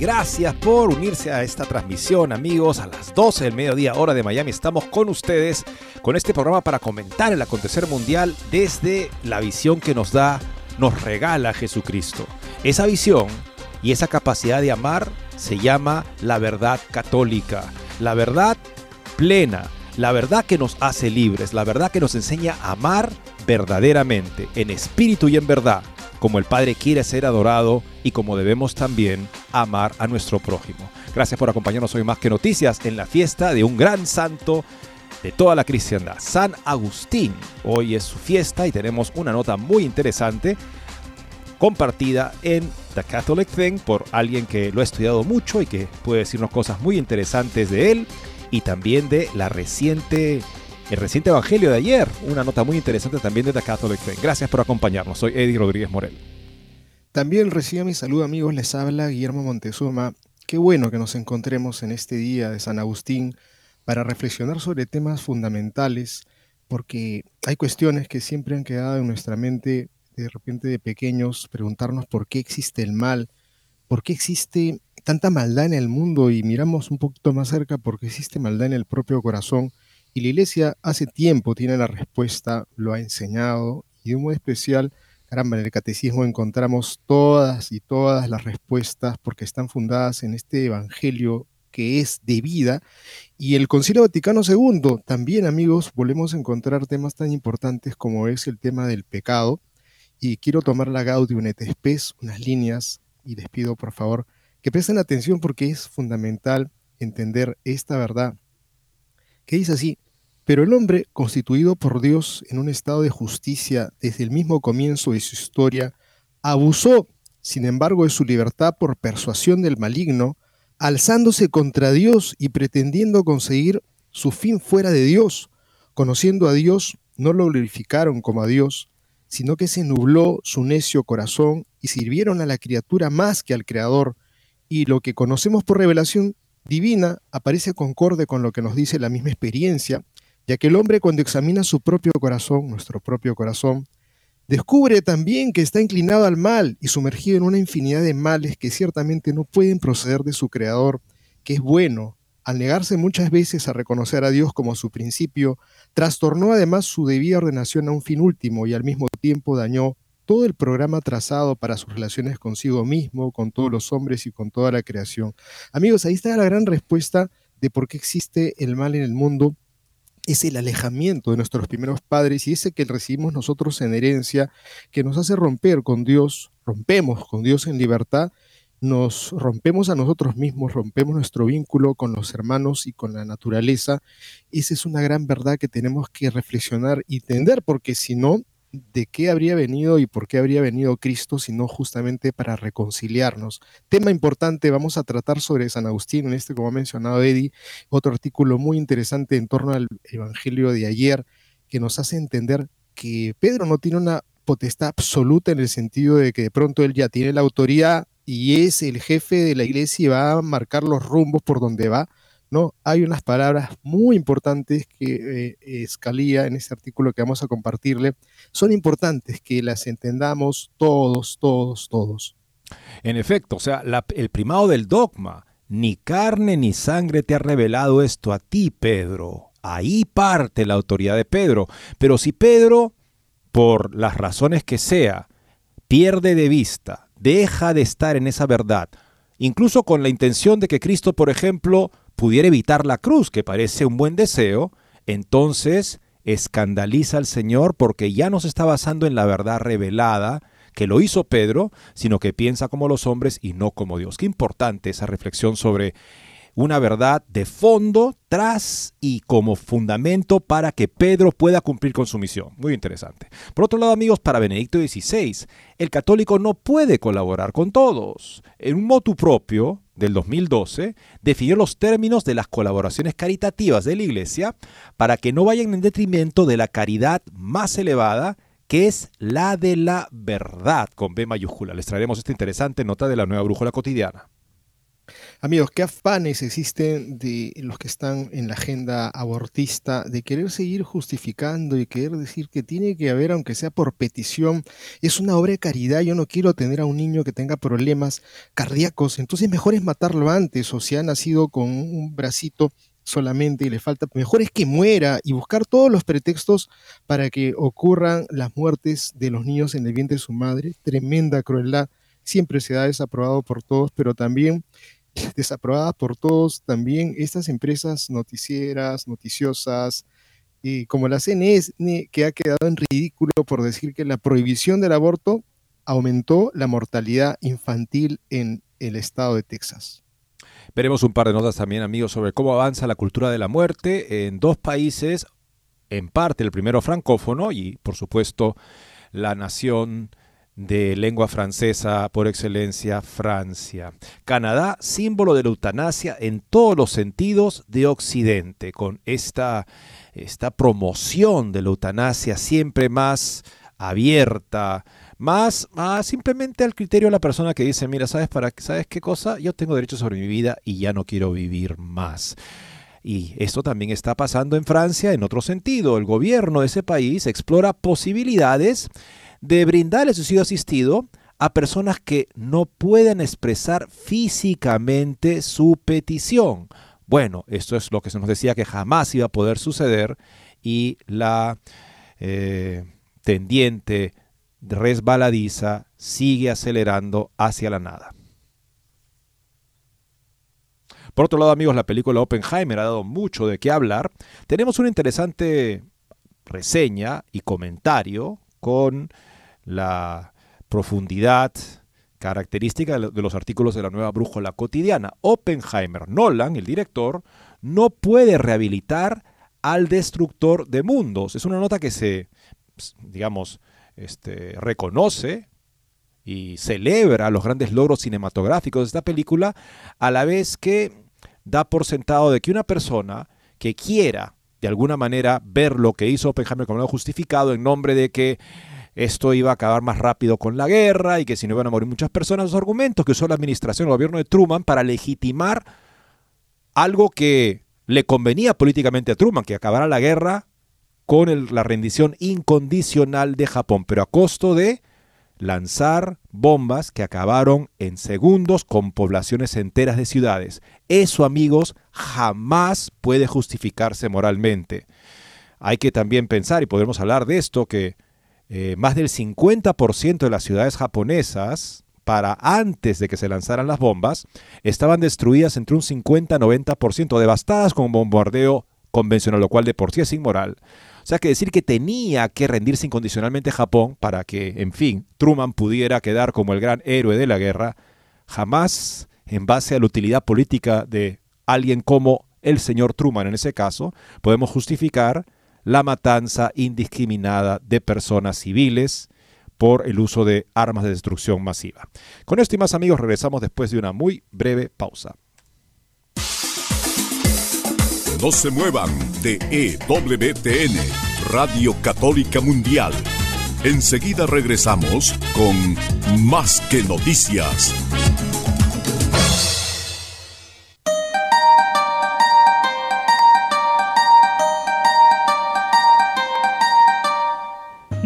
Gracias por unirse a esta transmisión, amigos. A las 12 del mediodía, hora de Miami, estamos con ustedes con este programa para comentar el acontecer mundial desde la visión que nos da, nos regala Jesucristo. Esa visión y esa capacidad de amar se llama la verdad católica, la verdad plena, la verdad que nos hace libres, la verdad que nos enseña a amar verdaderamente, en espíritu y en verdad, como el Padre quiere ser adorado y como debemos también amar a nuestro prójimo. Gracias por acompañarnos hoy más que noticias en la fiesta de un gran santo de toda la cristiandad, San Agustín. Hoy es su fiesta y tenemos una nota muy interesante compartida en The Catholic Thing por alguien que lo ha estudiado mucho y que puede decirnos cosas muy interesantes de él y también de la reciente el reciente evangelio de ayer, una nota muy interesante también de The Catholic Thing. Gracias por acompañarnos. Soy Eddie Rodríguez Morel. También recibo mi saludo amigos, les habla Guillermo Montezuma. Qué bueno que nos encontremos en este día de San Agustín para reflexionar sobre temas fundamentales, porque hay cuestiones que siempre han quedado en nuestra mente de repente de pequeños preguntarnos por qué existe el mal, por qué existe tanta maldad en el mundo y miramos un poquito más cerca por qué existe maldad en el propio corazón. Y la iglesia hace tiempo tiene la respuesta, lo ha enseñado y de un modo especial, caramba, en el catecismo encontramos todas y todas las respuestas porque están fundadas en este evangelio que es de vida. Y el Concilio Vaticano II, también amigos, volvemos a encontrar temas tan importantes como es el tema del pecado, y quiero tomar la Gaudium et Spes, unas líneas, y les pido por favor que presten atención porque es fundamental entender esta verdad, que dice así, pero el hombre, constituido por Dios en un estado de justicia desde el mismo comienzo de su historia, abusó, sin embargo, de su libertad por persuasión del maligno, alzándose contra Dios y pretendiendo conseguir su fin fuera de Dios. Conociendo a Dios, no lo glorificaron como a Dios, sino que se nubló su necio corazón y sirvieron a la criatura más que al Creador, y lo que conocemos por revelación divina aparece concorde con lo que nos dice la misma experiencia, ya que el hombre cuando examina su propio corazón, nuestro propio corazón, descubre también que está inclinado al mal y sumergido en una infinidad de males que ciertamente no pueden proceder de su Creador, que es bueno, al negarse muchas veces a reconocer a Dios como su principio, trastornó además su debida ordenación a un fin último y al mismo tiempo dañó todo el programa trazado para sus relaciones consigo mismo, con todos los hombres y con toda la creación. Amigos, ahí está la gran respuesta de por qué existe el mal en el mundo. Es el alejamiento de nuestros primeros padres y ese que recibimos nosotros en herencia, que nos hace romper con Dios, rompemos con Dios en libertad nos rompemos a nosotros mismos, rompemos nuestro vínculo con los hermanos y con la naturaleza. Esa es una gran verdad que tenemos que reflexionar y entender, porque si no, ¿de qué habría venido y por qué habría venido Cristo, sino justamente para reconciliarnos? Tema importante, vamos a tratar sobre San Agustín, en este, como ha mencionado Eddie, otro artículo muy interesante en torno al Evangelio de ayer, que nos hace entender que Pedro no tiene una potestad absoluta en el sentido de que de pronto él ya tiene la autoridad y es el jefe de la iglesia y va a marcar los rumbos por donde va. ¿No? Hay unas palabras muy importantes que eh, Escalía en este artículo que vamos a compartirle. Son importantes que las entendamos todos, todos, todos. En efecto, o sea, el primado del dogma, ni carne ni sangre te ha revelado esto a ti, Pedro. Ahí parte la autoridad de Pedro. Pero si Pedro, por las razones que sea, pierde de vista deja de estar en esa verdad, incluso con la intención de que Cristo, por ejemplo, pudiera evitar la cruz, que parece un buen deseo, entonces escandaliza al Señor porque ya no se está basando en la verdad revelada que lo hizo Pedro, sino que piensa como los hombres y no como Dios. Qué importante esa reflexión sobre una verdad de fondo, tras y como fundamento para que Pedro pueda cumplir con su misión. Muy interesante. Por otro lado, amigos, para Benedicto XVI, el católico no puede colaborar con todos. En un motu propio del 2012, definió los términos de las colaboraciones caritativas de la Iglesia para que no vayan en detrimento de la caridad más elevada que es la de la verdad, con B mayúscula. Les traeremos esta interesante nota de la nueva brújula cotidiana. Amigos, qué afanes existen de los que están en la agenda abortista de querer seguir justificando y querer decir que tiene que haber, aunque sea por petición, es una obra de caridad, yo no quiero tener a un niño que tenga problemas cardíacos, entonces mejor es matarlo antes, o si ha nacido con un bracito solamente y le falta, mejor es que muera y buscar todos los pretextos para que ocurran las muertes de los niños en el vientre de su madre, tremenda crueldad, siempre se ha desaprobado por todos, pero también desaprobada por todos también estas empresas noticieras, noticiosas, y como la CNE, que ha quedado en ridículo por decir que la prohibición del aborto aumentó la mortalidad infantil en el estado de Texas. Veremos un par de notas también, amigos, sobre cómo avanza la cultura de la muerte en dos países, en parte el primero francófono y, por supuesto, la nación de lengua francesa por excelencia, Francia. Canadá, símbolo de la eutanasia en todos los sentidos de Occidente, con esta, esta promoción de la eutanasia siempre más abierta, más, más simplemente al criterio de la persona que dice, mira, ¿sabes, para, ¿sabes qué cosa? Yo tengo derecho sobre mi vida y ya no quiero vivir más. Y esto también está pasando en Francia en otro sentido. El gobierno de ese país explora posibilidades de brindar el suicidio asistido a personas que no puedan expresar físicamente su petición. Bueno, esto es lo que se nos decía que jamás iba a poder suceder y la eh, tendiente resbaladiza sigue acelerando hacia la nada. Por otro lado, amigos, la película Oppenheimer ha dado mucho de qué hablar. Tenemos una interesante reseña y comentario con la profundidad característica de los artículos de la nueva brújula cotidiana. Oppenheimer, Nolan, el director, no puede rehabilitar al destructor de mundos. Es una nota que se, digamos, este, reconoce y celebra los grandes logros cinematográficos de esta película, a la vez que da por sentado de que una persona que quiera de alguna manera ver lo que hizo Oppenheimer como algo justificado en nombre de que esto iba a acabar más rápido con la guerra y que si no iban a morir muchas personas, los argumentos que usó la administración, el gobierno de Truman para legitimar algo que le convenía políticamente a Truman, que acabara la guerra con la rendición incondicional de Japón, pero a costo de lanzar bombas que acabaron en segundos con poblaciones enteras de ciudades. Eso, amigos, jamás puede justificarse moralmente. Hay que también pensar, y podemos hablar de esto, que eh, más del 50% de las ciudades japonesas, para antes de que se lanzaran las bombas, estaban destruidas entre un 50 90%, devastadas con bombardeo convencional, lo cual de por sí es inmoral. O sea que decir que tenía que rendirse incondicionalmente Japón para que, en fin, Truman pudiera quedar como el gran héroe de la guerra, jamás en base a la utilidad política de alguien como el señor Truman en ese caso, podemos justificar la matanza indiscriminada de personas civiles por el uso de armas de destrucción masiva. Con esto y más amigos regresamos después de una muy breve pausa. No se muevan de EWTN, Radio Católica Mundial. Enseguida regresamos con Más que Noticias.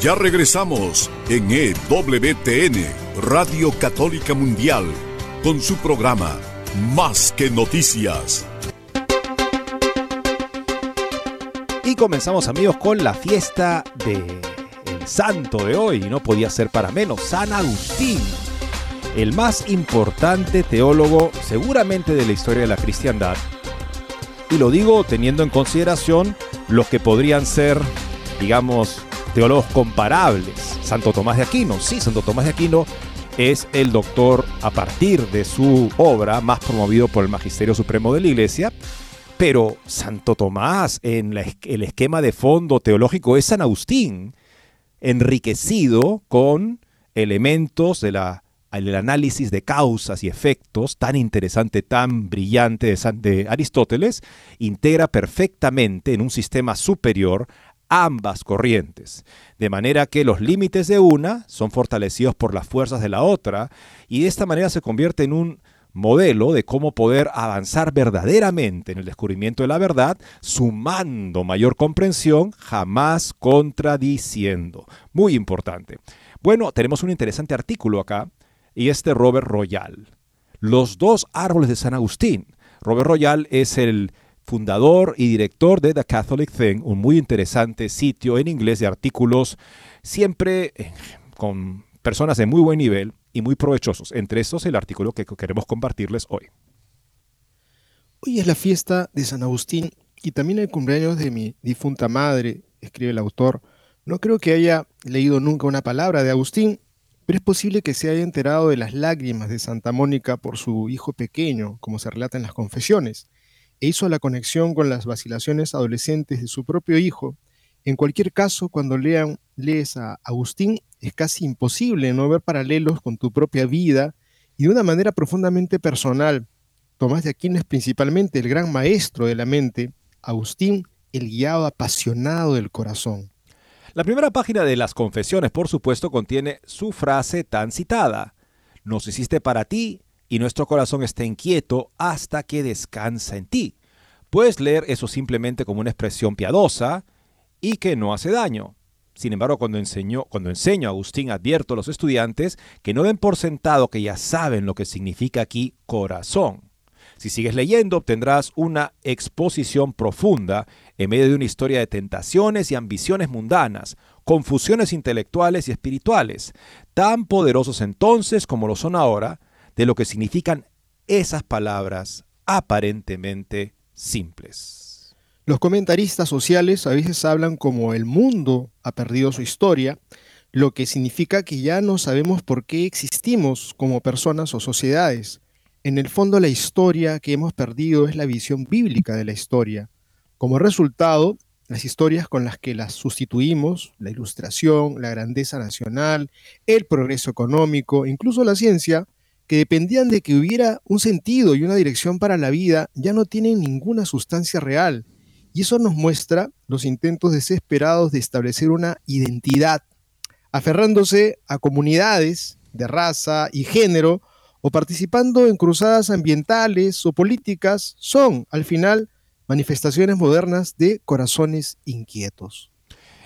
Ya regresamos en EWTN, Radio Católica Mundial, con su programa Más que Noticias. Y comenzamos amigos con la fiesta de santo de hoy, no podía ser para menos, San Agustín, el más importante teólogo seguramente de la historia de la cristiandad. Y lo digo teniendo en consideración los que podrían ser, digamos, teólogos comparables. Santo Tomás de Aquino, sí, Santo Tomás de Aquino es el doctor a partir de su obra más promovido por el Magisterio Supremo de la Iglesia, pero Santo Tomás en el esquema de fondo teológico es San Agustín, enriquecido con elementos del análisis de causas y efectos tan interesante, tan brillante de, de Aristóteles, integra perfectamente en un sistema superior ambas corrientes, de manera que los límites de una son fortalecidos por las fuerzas de la otra, y de esta manera se convierte en un modelo de cómo poder avanzar verdaderamente en el descubrimiento de la verdad, sumando mayor comprensión, jamás contradiciendo. Muy importante. Bueno, tenemos un interesante artículo acá, y este Robert Royal. Los dos árboles de San Agustín. Robert Royal es el fundador y director de The Catholic Thing, un muy interesante sitio en inglés de artículos, siempre eh, con personas de muy buen nivel y muy provechosos. Entre estos el artículo que queremos compartirles hoy. Hoy es la fiesta de San Agustín y también el cumpleaños de mi difunta madre, escribe el autor. No creo que haya leído nunca una palabra de Agustín, pero es posible que se haya enterado de las lágrimas de Santa Mónica por su hijo pequeño, como se relata en las confesiones e hizo la conexión con las vacilaciones adolescentes de su propio hijo. En cualquier caso, cuando lean, lees a Agustín, es casi imposible no ver paralelos con tu propia vida y de una manera profundamente personal. Tomás de Aquino es principalmente el gran maestro de la mente, Agustín el guiado apasionado del corazón. La primera página de las confesiones, por supuesto, contiene su frase tan citada. Nos hiciste para ti y nuestro corazón está inquieto hasta que descansa en ti. Puedes leer eso simplemente como una expresión piadosa y que no hace daño. Sin embargo, cuando, enseño, cuando enseño Agustín, advierto a los estudiantes que no den por sentado que ya saben lo que significa aquí corazón. Si sigues leyendo, obtendrás una exposición profunda en medio de una historia de tentaciones y ambiciones mundanas, confusiones intelectuales y espirituales, tan poderosos entonces como lo son ahora, de lo que significan esas palabras aparentemente simples. Los comentaristas sociales a veces hablan como el mundo ha perdido su historia, lo que significa que ya no sabemos por qué existimos como personas o sociedades. En el fondo la historia que hemos perdido es la visión bíblica de la historia. Como resultado, las historias con las que las sustituimos, la ilustración, la grandeza nacional, el progreso económico, incluso la ciencia, que dependían de que hubiera un sentido y una dirección para la vida, ya no tienen ninguna sustancia real. Y eso nos muestra los intentos desesperados de establecer una identidad, aferrándose a comunidades de raza y género o participando en cruzadas ambientales o políticas, son, al final, manifestaciones modernas de corazones inquietos.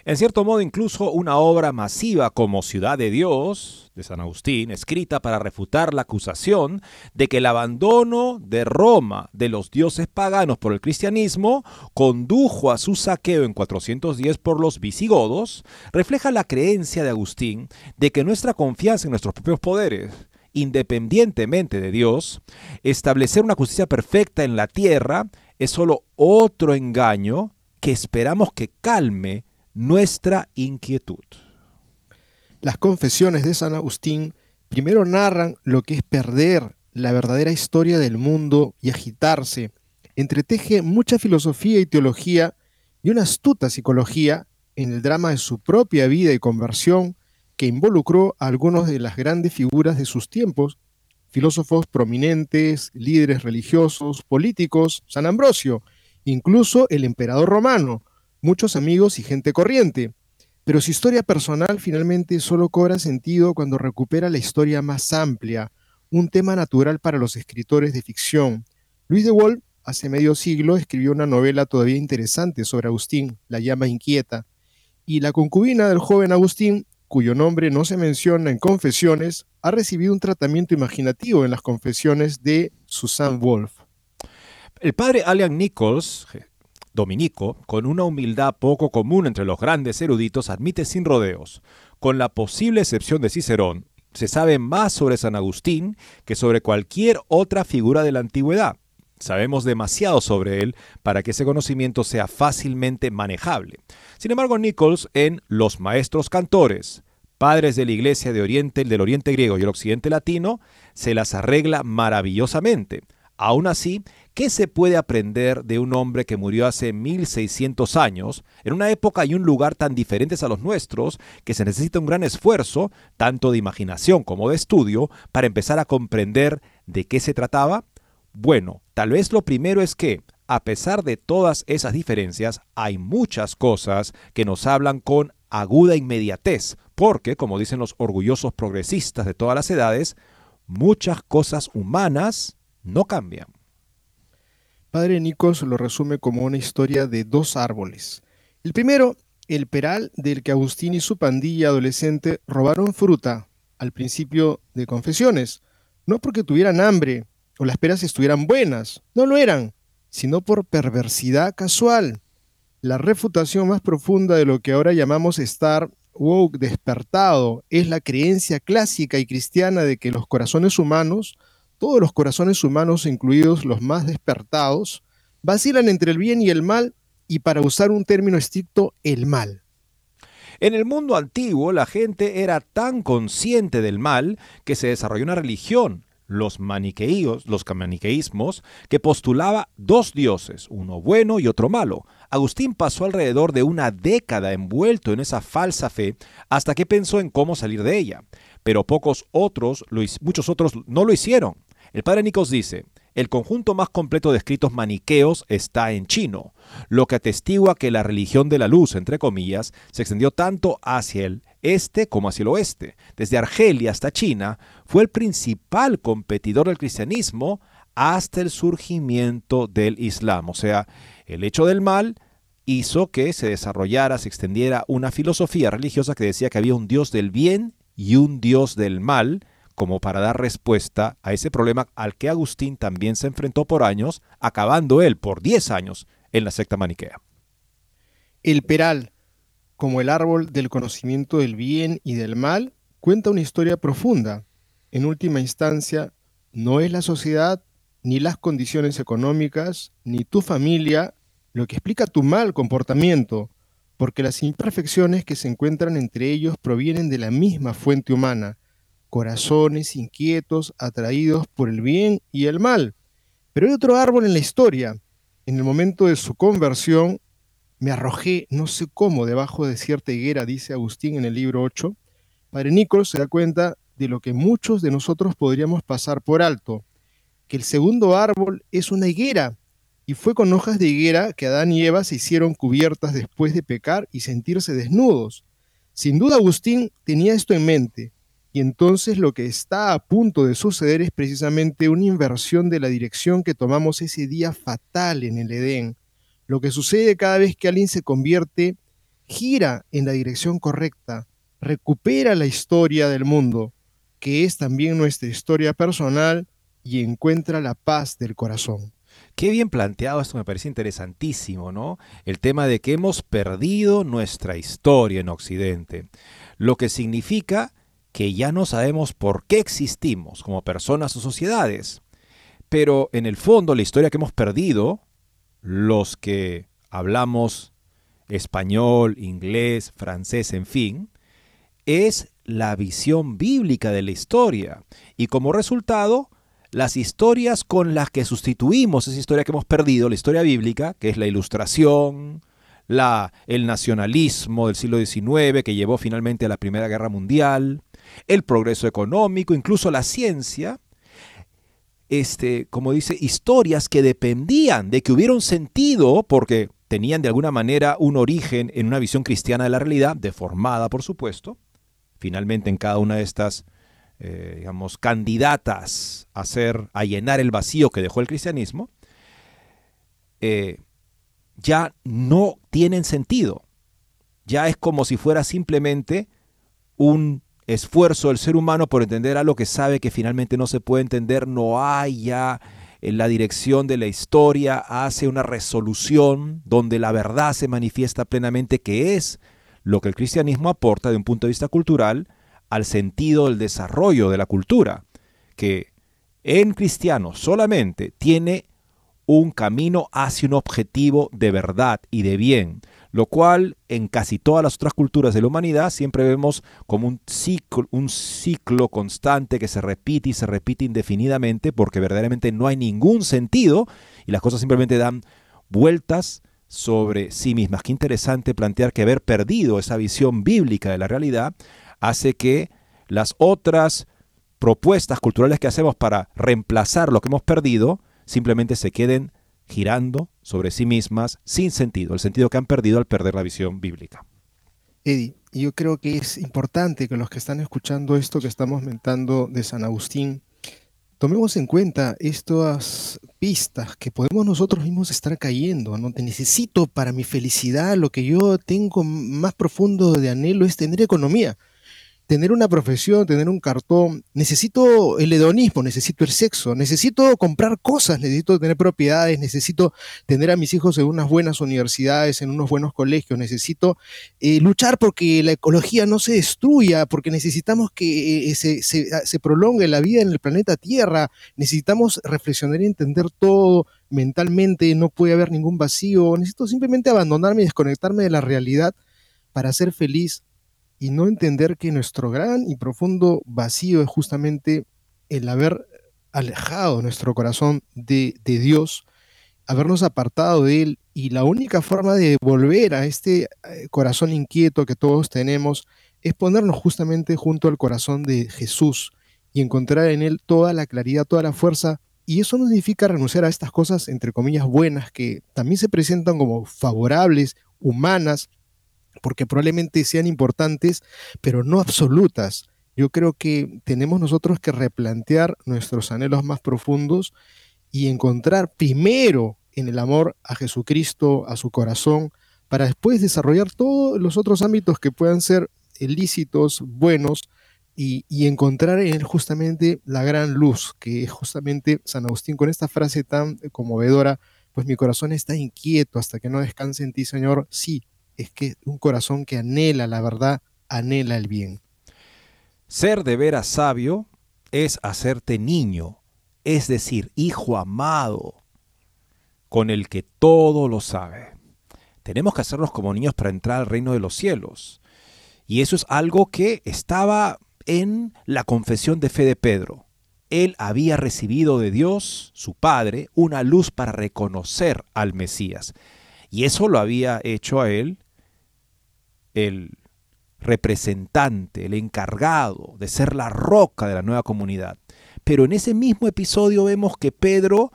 En cierto modo, incluso una obra masiva como Ciudad de Dios, de San Agustín, escrita para refutar la acusación de que el abandono de Roma de los dioses paganos por el cristianismo condujo a su saqueo en 410 por los visigodos, refleja la creencia de Agustín de que nuestra confianza en nuestros propios poderes, independientemente de Dios, establecer una justicia perfecta en la tierra es solo otro engaño que esperamos que calme nuestra inquietud. Las confesiones de San Agustín primero narran lo que es perder la verdadera historia del mundo y agitarse. Entreteje mucha filosofía y teología y una astuta psicología en el drama de su propia vida y conversión que involucró a algunos de las grandes figuras de sus tiempos, filósofos prominentes, líderes religiosos, políticos, San Ambrosio, incluso el emperador romano, muchos amigos y gente corriente. Pero su historia personal finalmente solo cobra sentido cuando recupera la historia más amplia, un tema natural para los escritores de ficción. Luis de Wolf, hace medio siglo, escribió una novela todavía interesante sobre Agustín, La llama inquieta, y la concubina del joven Agustín, cuyo nombre no se menciona en Confesiones, ha recibido un tratamiento imaginativo en las confesiones de Susan Wolf. El padre Alian Nichols, dominico, con una humildad poco común entre los grandes eruditos, admite sin rodeos, con la posible excepción de Cicerón, se sabe más sobre San Agustín que sobre cualquier otra figura de la antigüedad. Sabemos demasiado sobre él para que ese conocimiento sea fácilmente manejable. Sin embargo, Nichols en Los Maestros Cantores, Padres de la Iglesia de Oriente, del Oriente Griego y el Occidente Latino, se las arregla maravillosamente. Aún así, ¿qué se puede aprender de un hombre que murió hace 1600 años, en una época y un lugar tan diferentes a los nuestros, que se necesita un gran esfuerzo, tanto de imaginación como de estudio, para empezar a comprender de qué se trataba? Bueno, tal vez lo primero es que, a pesar de todas esas diferencias, hay muchas cosas que nos hablan con aguda inmediatez, porque, como dicen los orgullosos progresistas de todas las edades, muchas cosas humanas no cambian. Padre Nicos lo resume como una historia de dos árboles. El primero, el peral del que Agustín y su pandilla adolescente robaron fruta al principio de Confesiones, no porque tuvieran hambre o las peras estuvieran buenas, no lo eran, sino por perversidad casual. La refutación más profunda de lo que ahora llamamos estar woke despertado es la creencia clásica y cristiana de que los corazones humanos todos los corazones humanos, incluidos los más despertados, vacilan entre el bien y el mal y para usar un término estricto, el mal. En el mundo antiguo la gente era tan consciente del mal que se desarrolló una religión, los maniqueíos, los maniqueísmos, que postulaba dos dioses, uno bueno y otro malo. Agustín pasó alrededor de una década envuelto en esa falsa fe hasta que pensó en cómo salir de ella. Pero pocos otros, muchos otros no lo hicieron. El padre Nicos dice, el conjunto más completo de escritos maniqueos está en chino, lo que atestigua que la religión de la luz, entre comillas, se extendió tanto hacia el este como hacia el oeste. Desde Argelia hasta China, fue el principal competidor del cristianismo hasta el surgimiento del Islam. O sea, el hecho del mal hizo que se desarrollara, se extendiera una filosofía religiosa que decía que había un Dios del bien y un Dios del mal, como para dar respuesta a ese problema al que Agustín también se enfrentó por años, acabando él por 10 años en la secta maniquea. El peral, como el árbol del conocimiento del bien y del mal, cuenta una historia profunda. En última instancia, no es la sociedad, ni las condiciones económicas, ni tu familia lo que explica tu mal comportamiento, porque las imperfecciones que se encuentran entre ellos provienen de la misma fuente humana, corazones inquietos atraídos por el bien y el mal. Pero hay otro árbol en la historia. En el momento de su conversión, me arrojé, no sé cómo, debajo de cierta higuera, dice Agustín en el libro 8. Padre Nicolás se da cuenta de lo que muchos de nosotros podríamos pasar por alto, que el segundo árbol es una higuera, y fue con hojas de higuera que Adán y Eva se hicieron cubiertas después de pecar y sentirse desnudos. Sin duda Agustín tenía esto en mente, y entonces lo que está a punto de suceder es precisamente una inversión de la dirección que tomamos ese día fatal en el Edén. Lo que sucede cada vez que alguien se convierte, gira en la dirección correcta, recupera la historia del mundo, que es también nuestra historia personal, y encuentra la paz del corazón. Qué bien planteado, esto me parece interesantísimo, ¿no? El tema de que hemos perdido nuestra historia en Occidente, lo que significa que ya no sabemos por qué existimos como personas o sociedades. Pero en el fondo la historia que hemos perdido, los que hablamos español, inglés, francés, en fin, es la visión bíblica de la historia. Y como resultado, las historias con las que sustituimos esa historia que hemos perdido, la historia bíblica, que es la ilustración, la, el nacionalismo del siglo XIX que llevó finalmente a la Primera Guerra Mundial, el progreso económico, incluso la ciencia, este, como dice, historias que dependían de que hubiera un sentido, porque tenían de alguna manera un origen en una visión cristiana de la realidad, deformada por supuesto, finalmente en cada una de estas, eh, digamos, candidatas a, ser, a llenar el vacío que dejó el cristianismo, eh, ya no tienen sentido. Ya es como si fuera simplemente un esfuerzo del ser humano por entender algo que sabe que finalmente no se puede entender, no hay ya en la dirección de la historia, hace una resolución donde la verdad se manifiesta plenamente, que es lo que el cristianismo aporta de un punto de vista cultural al sentido del desarrollo de la cultura, que en cristiano solamente tiene un camino hacia un objetivo de verdad y de bien, lo cual en casi todas las otras culturas de la humanidad siempre vemos como un ciclo, un ciclo constante que se repite y se repite indefinidamente porque verdaderamente no hay ningún sentido y las cosas simplemente dan vueltas sobre sí mismas. Qué interesante plantear que haber perdido esa visión bíblica de la realidad hace que las otras propuestas culturales que hacemos para reemplazar lo que hemos perdido simplemente se queden girando sobre sí mismas sin sentido, el sentido que han perdido al perder la visión bíblica. Eddie, yo creo que es importante que los que están escuchando esto que estamos mentando de San Agustín, tomemos en cuenta estas pistas que podemos nosotros mismos estar cayendo. ¿no? Te necesito para mi felicidad, lo que yo tengo más profundo de anhelo es tener economía tener una profesión, tener un cartón, necesito el hedonismo, necesito el sexo, necesito comprar cosas, necesito tener propiedades, necesito tener a mis hijos en unas buenas universidades, en unos buenos colegios, necesito eh, luchar porque la ecología no se destruya, porque necesitamos que eh, se, se, se prolongue la vida en el planeta Tierra, necesitamos reflexionar y entender todo mentalmente, no puede haber ningún vacío, necesito simplemente abandonarme y desconectarme de la realidad para ser feliz y no entender que nuestro gran y profundo vacío es justamente el haber alejado nuestro corazón de, Dios, habernos apartado de Él y la única forma de volver a este eh, corazón inquieto que todos tenemos es ponernos justamente junto al corazón de Jesús y encontrar en Él toda la claridad, toda la fuerza. Y eso no significa renunciar a estas cosas, entre comillas, buenas, que también se presentan como favorables, humanas, porque probablemente sean importantes, pero no absolutas. Yo creo que tenemos nosotros que replantear nuestros anhelos más profundos y encontrar primero en el amor a Jesucristo, a su corazón, para después desarrollar todos los otros ámbitos que puedan ser ilícitos, buenos, y, y, encontrar en él justamente la gran luz, que es justamente San Agustín con esta frase tan conmovedora, pues mi corazón está inquieto hasta que no descanse en ti, Señor. Sí, es que un corazón que anhela la verdad, anhela el bien. Ser de veras sabio es hacerte niño, es decir, hijo amado, con el que todo lo sabe. Tenemos que hacernos como niños para entrar al reino de los cielos. Y eso es algo que estaba en la confesión de fe de Pedro. Él había recibido de Dios, su Padre, una luz para reconocer al Mesías. Y eso lo había hecho a él el representante, el encargado de ser la roca de la nueva comunidad. Pero en ese mismo episodio vemos que Pedro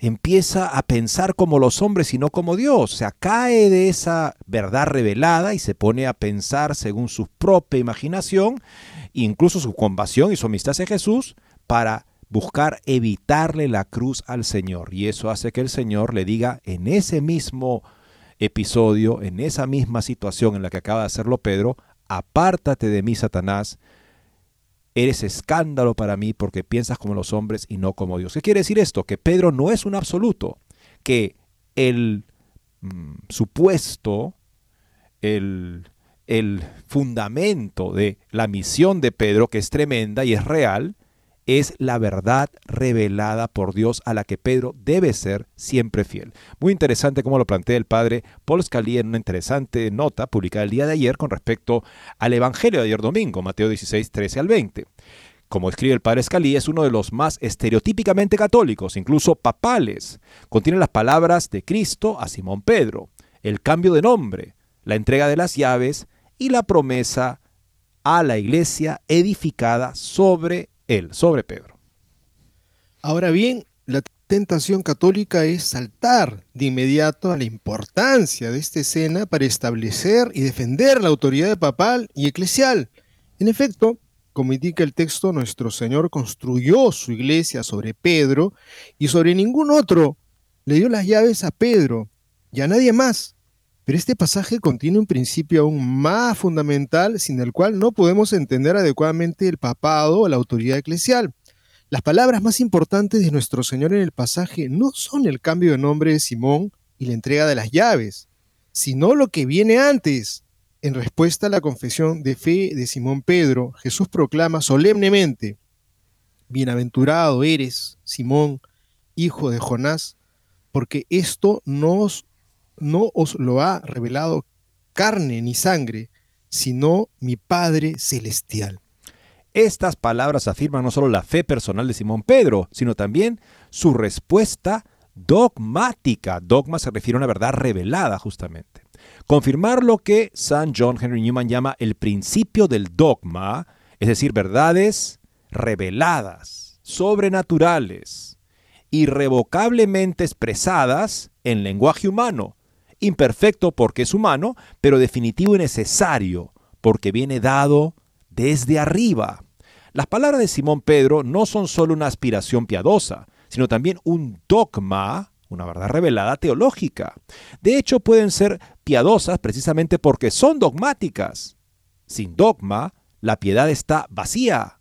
empieza a pensar como los hombres y no como Dios. O sea, cae de esa verdad revelada y se pone a pensar según su propia imaginación, incluso su compasión y su amistad hacia Jesús, para buscar evitarle la cruz al Señor. Y eso hace que el Señor le diga en ese mismo episodio, en esa misma situación en la que acaba de hacerlo Pedro, apártate de mí, Satanás, eres escándalo para mí porque piensas como los hombres y no como Dios. ¿Qué quiere decir esto? Que Pedro no es un absoluto, que el mm, supuesto, el, el fundamento de la misión de Pedro, que es tremenda y es real, es la verdad revelada por Dios a la que Pedro debe ser siempre fiel. Muy interesante cómo lo plantea el padre Paul Scalí en una interesante nota publicada el día de ayer con respecto al Evangelio de ayer domingo, Mateo 16, 13 al 20. Como escribe el padre Scalí, es uno de los más estereotípicamente católicos, incluso papales. Contiene las palabras de Cristo a Simón Pedro. el cambio de nombre, la entrega de las llaves y la promesa a la iglesia edificada sobre él, sobre Pedro. Ahora bien, la tentación católica es saltar de inmediato a la importancia de esta escena para establecer y defender la autoridad papal y eclesial. En efecto, como indica el texto, nuestro Señor construyó su iglesia sobre Pedro y sobre ningún otro. Le dio las llaves a Pedro y a nadie más. Pero este pasaje contiene un principio aún más fundamental sin el cual no podemos entender adecuadamente el papado o la autoridad eclesial. Las palabras más importantes de nuestro Señor en el pasaje no son el cambio de nombre de Simón y la entrega de las llaves, sino lo que viene antes. En respuesta a la confesión de fe de Simón Pedro, Jesús proclama solemnemente, Bienaventurado eres, Simón, hijo de Jonás, porque esto no no os lo ha revelado carne ni sangre, sino mi Padre Celestial. Estas palabras afirman no solo la fe personal de Simón Pedro, sino también su respuesta dogmática. Dogma se refiere a una verdad revelada justamente. Confirmar lo que San John Henry Newman llama el principio del dogma, es decir, verdades reveladas, sobrenaturales, irrevocablemente expresadas en lenguaje humano, imperfecto porque es humano, pero definitivo y necesario porque viene dado desde arriba. Las palabras de Simón Pedro no son solo una aspiración piadosa, sino también un dogma, una verdad revelada teológica. De hecho, pueden ser piadosas precisamente porque son dogmáticas. Sin dogma, la piedad está vacía.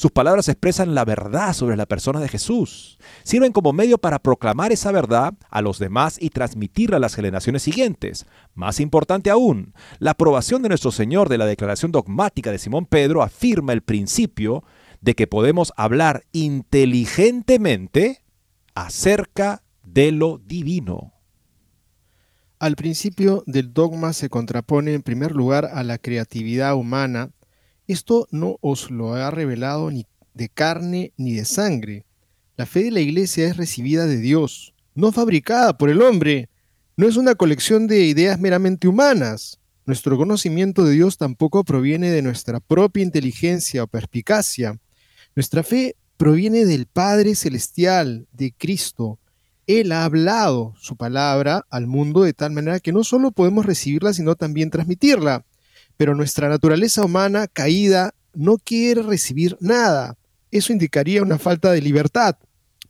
Sus palabras expresan la verdad sobre la persona de Jesús. Sirven como medio para proclamar esa verdad a los demás y transmitirla a las generaciones siguientes. Más importante aún, la aprobación de nuestro Señor de la declaración dogmática de Simón Pedro afirma el principio de que podemos hablar inteligentemente acerca de lo divino. Al principio del dogma se contrapone en primer lugar a la creatividad humana esto no os lo ha revelado ni de carne ni de sangre. La fe de la iglesia es recibida de Dios, no fabricada por el hombre. No es una colección de ideas meramente humanas. Nuestro conocimiento de Dios tampoco proviene de nuestra propia inteligencia o perspicacia. Nuestra fe proviene del Padre Celestial, de Cristo. Él ha hablado su palabra al mundo de tal manera que no solo podemos recibirla, sino también transmitirla pero nuestra naturaleza humana caída no quiere recibir nada. Eso indicaría una falta de libertad.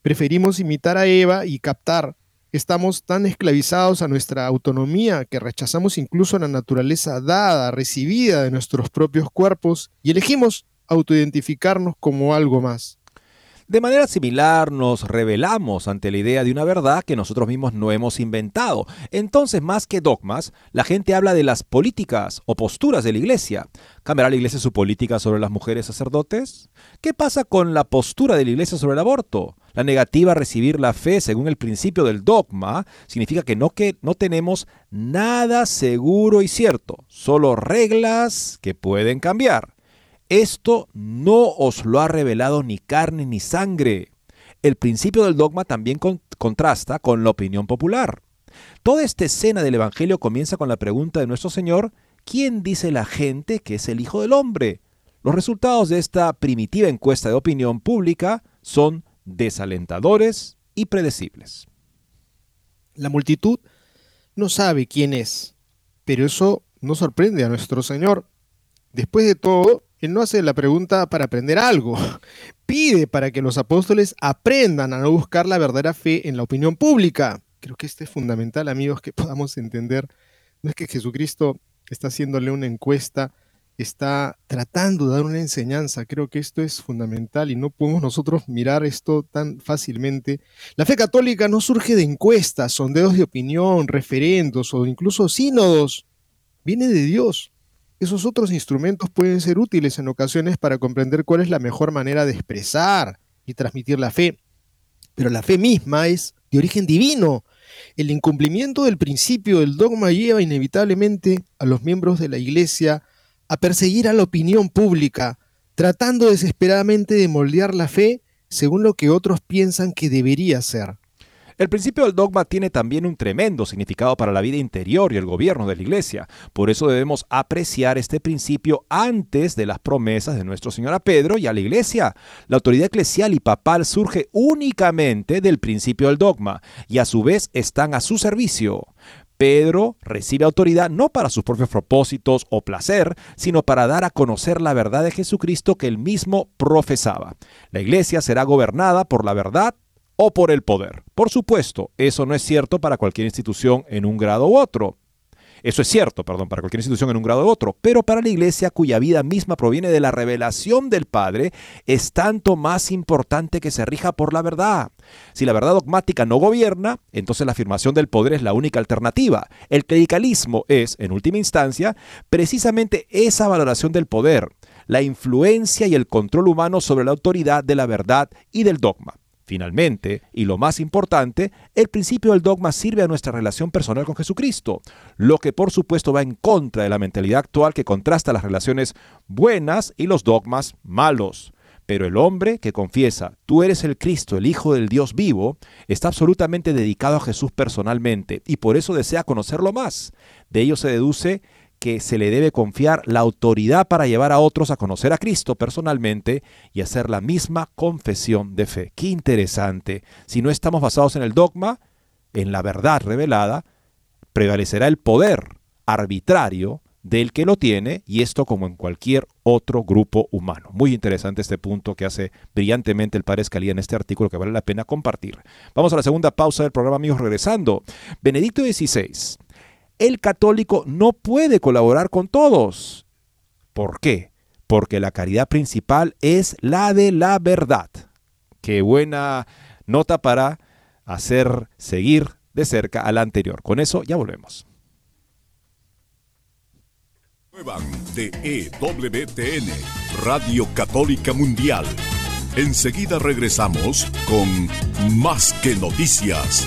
Preferimos imitar a Eva y captar. Estamos tan esclavizados a nuestra autonomía que rechazamos incluso la naturaleza dada, recibida de nuestros propios cuerpos y elegimos autoidentificarnos como algo más. De manera similar nos revelamos ante la idea de una verdad que nosotros mismos no hemos inventado. Entonces, más que dogmas, la gente habla de las políticas o posturas de la iglesia. ¿Cambiará la iglesia su política sobre las mujeres sacerdotes? ¿Qué pasa con la postura de la iglesia sobre el aborto? La negativa a recibir la fe según el principio del dogma significa que no, que no tenemos nada seguro y cierto, solo reglas que pueden cambiar. Esto no os lo ha revelado ni carne ni sangre. El principio del dogma también contrasta con la opinión popular. Toda esta escena del Evangelio comienza con la pregunta de nuestro Señor, ¿quién dice la gente que es el Hijo del Hombre? Los resultados de esta primitiva encuesta de opinión pública son desalentadores y predecibles. La multitud no sabe quién es, pero eso no sorprende a nuestro Señor. Después de todo, él no hace la pregunta para aprender algo. Pide para que los apóstoles aprendan a no buscar la verdadera fe en la opinión pública. Creo que esto es fundamental, amigos, que podamos entender. No es que Jesucristo está haciéndole una encuesta, está tratando de dar una enseñanza. Creo que esto es fundamental y no podemos nosotros mirar esto tan fácilmente. La fe católica no surge de encuestas, sondeos de opinión, referendos o incluso sínodos. Viene de Dios. Esos otros instrumentos pueden ser útiles en ocasiones para comprender cuál es la mejor manera de expresar y transmitir la fe, pero la fe misma es de origen divino. El incumplimiento del principio del dogma lleva inevitablemente a los miembros de la Iglesia a perseguir a la opinión pública, tratando desesperadamente de moldear la fe según lo que otros piensan que debería ser. El principio del dogma tiene también un tremendo significado para la vida interior y el gobierno de la Iglesia. Por eso debemos apreciar este principio antes de las promesas de nuestro Señor a Pedro y a la Iglesia. La autoridad eclesial y papal surge únicamente del principio del dogma y a su vez están a su servicio. Pedro recibe autoridad no para sus propios propósitos o placer, sino para dar a conocer la verdad de Jesucristo que él mismo profesaba. La iglesia será gobernada por la verdad o por el poder. Por supuesto, eso no es cierto para cualquier institución en un grado u otro. Eso es cierto, perdón, para cualquier institución en un grado u otro, pero para la iglesia cuya vida misma proviene de la revelación del Padre, es tanto más importante que se rija por la verdad. Si la verdad dogmática no gobierna, entonces la afirmación del poder es la única alternativa. El clericalismo es, en última instancia, precisamente esa valoración del poder, la influencia y el control humano sobre la autoridad de la verdad y del dogma. Finalmente, y lo más importante, el principio del dogma sirve a nuestra relación personal con Jesucristo, lo que por supuesto va en contra de la mentalidad actual que contrasta las relaciones buenas y los dogmas malos. Pero el hombre que confiesa, tú eres el Cristo, el Hijo del Dios vivo, está absolutamente dedicado a Jesús personalmente y por eso desea conocerlo más. De ello se deduce que se le debe confiar la autoridad para llevar a otros a conocer a Cristo personalmente y hacer la misma confesión de fe. Qué interesante. Si no estamos basados en el dogma, en la verdad revelada, prevalecerá el poder arbitrario del que lo tiene y esto como en cualquier otro grupo humano. Muy interesante este punto que hace brillantemente el padre Escalía en este artículo que vale la pena compartir. Vamos a la segunda pausa del programa, amigos, regresando. Benedicto XVI el católico no puede colaborar con todos. ¿Por qué? Porque la caridad principal es la de la verdad. Qué buena nota para hacer seguir de cerca a la anterior. Con eso ya volvemos. de EWTN, Radio Católica Mundial. Enseguida regresamos con Más que Noticias.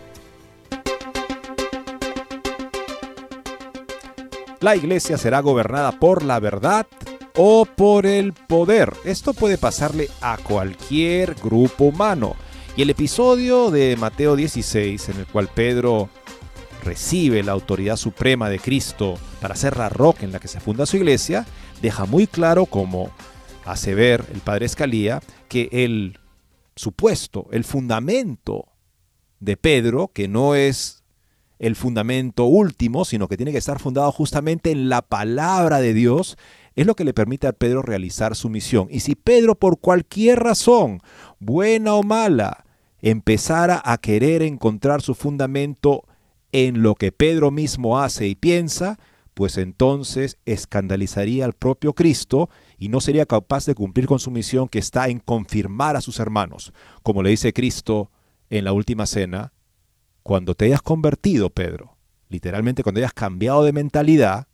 La iglesia será gobernada por la verdad o por el poder. Esto puede pasarle a cualquier grupo humano. Y el episodio de Mateo 16, en el cual Pedro recibe la autoridad suprema de Cristo para ser la roca en la que se funda su iglesia, deja muy claro, como hace ver el padre Escalía, que el supuesto, el fundamento de Pedro, que no es el fundamento último, sino que tiene que estar fundado justamente en la palabra de Dios, es lo que le permite a Pedro realizar su misión. Y si Pedro por cualquier razón, buena o mala, empezara a querer encontrar su fundamento en lo que Pedro mismo hace y piensa, pues entonces escandalizaría al propio Cristo y no sería capaz de cumplir con su misión que está en confirmar a sus hermanos. Como le dice Cristo en la última cena, cuando te hayas convertido, Pedro, literalmente cuando hayas cambiado de mentalidad,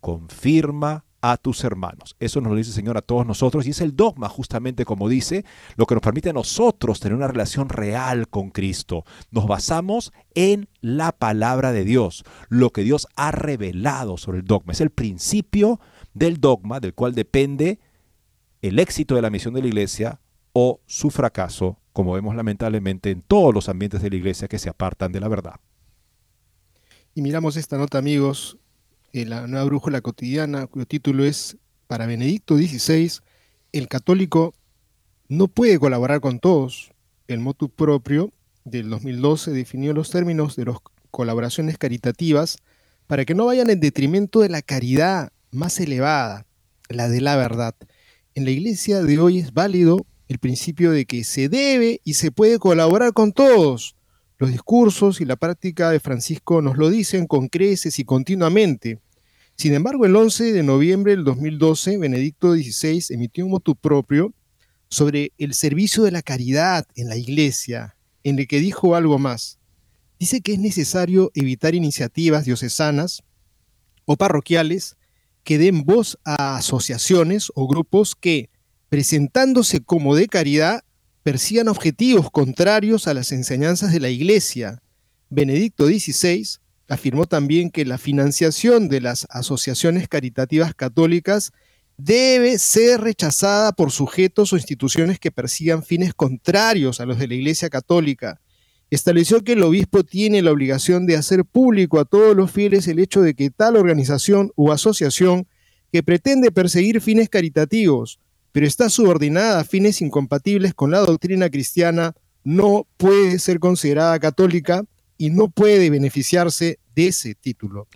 confirma a tus hermanos. Eso nos lo dice el Señor a todos nosotros y es el dogma justamente como dice, lo que nos permite a nosotros tener una relación real con Cristo. Nos basamos en la palabra de Dios, lo que Dios ha revelado sobre el dogma. Es el principio del dogma del cual depende el éxito de la misión de la iglesia o su fracaso, como vemos lamentablemente en todos los ambientes de la iglesia que se apartan de la verdad. Y miramos esta nota, amigos, en la nueva brújula cotidiana, cuyo título es Para Benedicto XVI, el católico no puede colaborar con todos. El motu propio del 2012 definió los términos de las colaboraciones caritativas para que no vayan en detrimento de la caridad más elevada, la de la verdad. En la iglesia de hoy es válido el principio de que se debe y se puede colaborar con todos. Los discursos y la práctica de Francisco nos lo dicen con creces y continuamente. Sin embargo, el 11 de noviembre del 2012, Benedicto XVI emitió un motu propio sobre el servicio de la caridad en la iglesia, en el que dijo algo más. Dice que es necesario evitar iniciativas diocesanas o parroquiales que den voz a asociaciones o grupos que, presentándose como de caridad, persigan objetivos contrarios a las enseñanzas de la Iglesia. Benedicto XVI afirmó también que la financiación de las asociaciones caritativas católicas debe ser rechazada por sujetos o instituciones que persigan fines contrarios a los de la Iglesia Católica. Estableció que el obispo tiene la obligación de hacer público a todos los fieles el hecho de que tal organización u asociación que pretende perseguir fines caritativos, pero está subordinada a fines incompatibles con la doctrina cristiana, no puede ser considerada católica y no puede beneficiarse de ese título.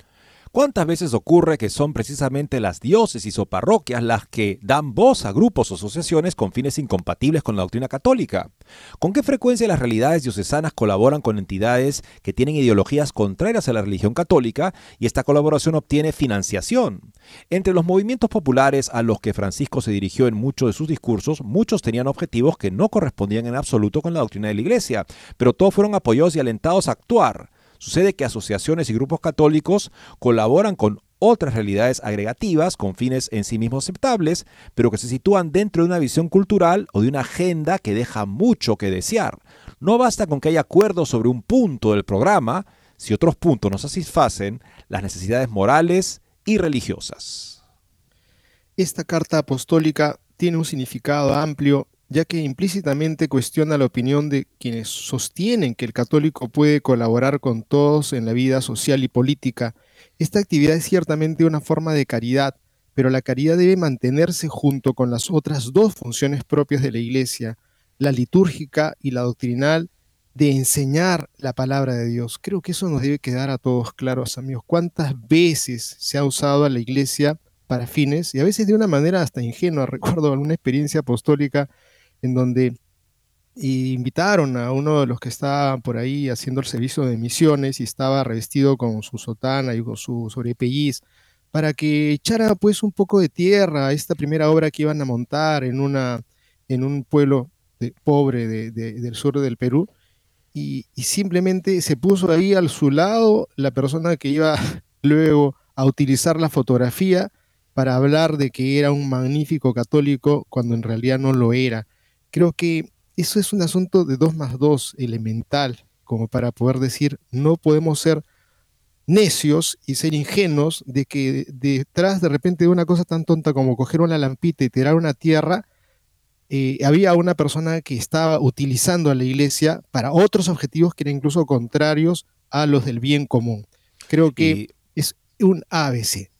¿Cuántas veces ocurre que son precisamente las diócesis o parroquias las que dan voz a grupos o asociaciones con fines incompatibles con la doctrina católica? ¿Con qué frecuencia las realidades diocesanas colaboran con entidades que tienen ideologías contrarias a la religión católica y esta colaboración obtiene financiación? Entre los movimientos populares a los que Francisco se dirigió en muchos de sus discursos, muchos tenían objetivos que no correspondían en absoluto con la doctrina de la Iglesia, pero todos fueron apoyados y alentados a actuar. Sucede que asociaciones y grupos católicos colaboran con otras realidades agregativas con fines en sí mismos aceptables, pero que se sitúan dentro de una visión cultural o de una agenda que deja mucho que desear. No basta con que haya acuerdos sobre un punto del programa si otros puntos no satisfacen las necesidades morales y religiosas. Esta carta apostólica tiene un significado amplio ya que implícitamente cuestiona la opinión de quienes sostienen que el católico puede colaborar con todos en la vida social y política. Esta actividad es ciertamente una forma de caridad, pero la caridad debe mantenerse junto con las otras dos funciones propias de la Iglesia, la litúrgica y la doctrinal, de enseñar la palabra de Dios. Creo que eso nos debe quedar a todos claros, amigos. ¿Cuántas veces se ha usado a la Iglesia para fines, y a veces de una manera hasta ingenua? Recuerdo alguna experiencia apostólica en donde invitaron a uno de los que estaba por ahí haciendo el servicio de misiones y estaba revestido con su sotana y con su sobrepelliz para que echara pues un poco de tierra a esta primera obra que iban a montar en, una, en un pueblo pobre del sur del Perú. Y, y, simplemente se puso ahí al su lado la persona que iba luego a utilizar la fotografía para hablar de que era un magnífico católico cuando en realidad no lo era. Creo que eso es un asunto de dos más dos elemental, como para poder decir, no podemos ser necios y ser ingenuos de que detrás de repente de una cosa tan tonta como coger una lampita y tirar una tierra, eh, había una persona que estaba utilizando a la iglesia para otros objetivos que eran incluso contrarios a los del bien común. Creo que es un ABC.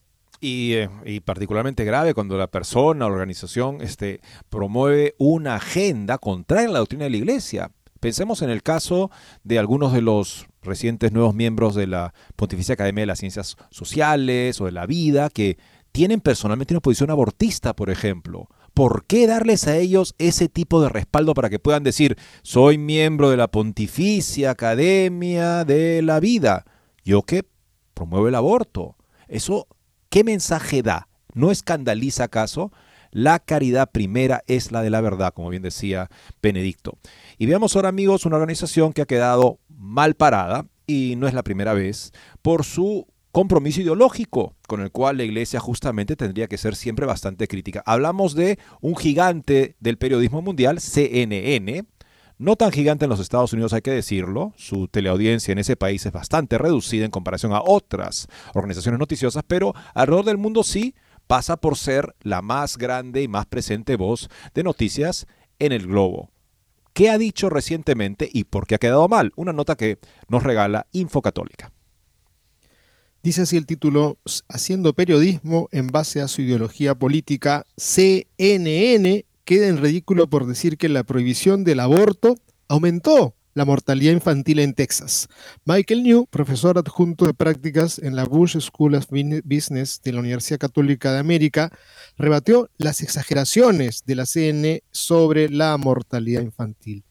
Eh, y, particularmente grave cuando la persona o organización este, promueve una agenda contraria a la doctrina de la Iglesia. Pensemos en el caso de algunos de los recientes nuevos miembros de la Pontificia Academia de las Ciencias Sociales o de la Vida que tienen personalmente una posición abortista, por ejemplo. ¿Por qué darles a ellos ese tipo de respaldo para que puedan decir, soy miembro de la Pontificia Academia de la Vida? Yo que promuevo el aborto. Eso ¿Qué mensaje da? ¿No escandaliza acaso? La caridad primera es la de la verdad, como bien decía Benedicto. Y veamos ahora, amigos, una organización que ha quedado mal parada, y no es la primera vez, por su compromiso ideológico con el cual la iglesia justamente tendría que ser siempre bastante crítica. Hablamos de un gigante del periodismo mundial, CNN, no tan gigante en los Estados Unidos hay que decirlo, su teleaudiencia en ese país es bastante reducida en comparación a otras organizaciones noticiosas, pero alrededor del mundo sí pasa por ser la más grande y más presente voz de noticias en el globo. ¿Qué ha dicho recientemente y por qué ha quedado mal? Una nota que nos regala Infocatólica. Dice así el título, Haciendo periodismo en base a su ideología política, CNN queda en ridículo por decir que la prohibición del aborto aumentó la mortalidad infantil en Texas. Michael New, profesor adjunto de prácticas en la Bush School of Business de la Universidad Católica de América, rebatió las exageraciones de la CNN sobre la mortalidad infantil.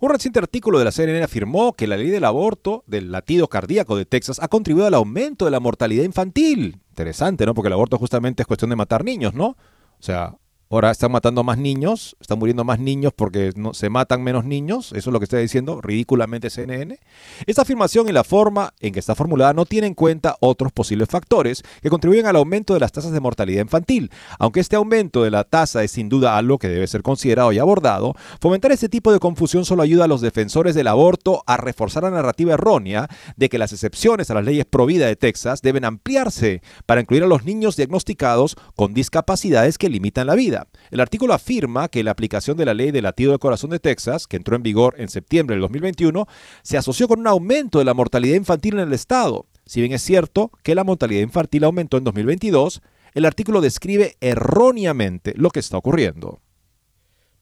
Un reciente artículo de la CNN afirmó que la ley del aborto, del latido cardíaco de Texas, ha contribuido al aumento de la mortalidad infantil. Interesante, ¿no? Porque el aborto justamente es cuestión de matar niños, ¿no? O sea, Ahora están matando más niños, están muriendo más niños porque no, se matan menos niños, eso es lo que está diciendo ridículamente CNN. Esta afirmación y la forma en que está formulada no tiene en cuenta otros posibles factores que contribuyen al aumento de las tasas de mortalidad infantil. Aunque este aumento de la tasa es sin duda algo que debe ser considerado y abordado, fomentar este tipo de confusión solo ayuda a los defensores del aborto a reforzar la narrativa errónea de que las excepciones a las leyes pro vida de Texas deben ampliarse para incluir a los niños diagnosticados con discapacidades que limitan la vida. El artículo afirma que la aplicación de la ley del latido del corazón de Texas, que entró en vigor en septiembre del 2021, se asoció con un aumento de la mortalidad infantil en el estado. Si bien es cierto que la mortalidad infantil aumentó en 2022, el artículo describe erróneamente lo que está ocurriendo.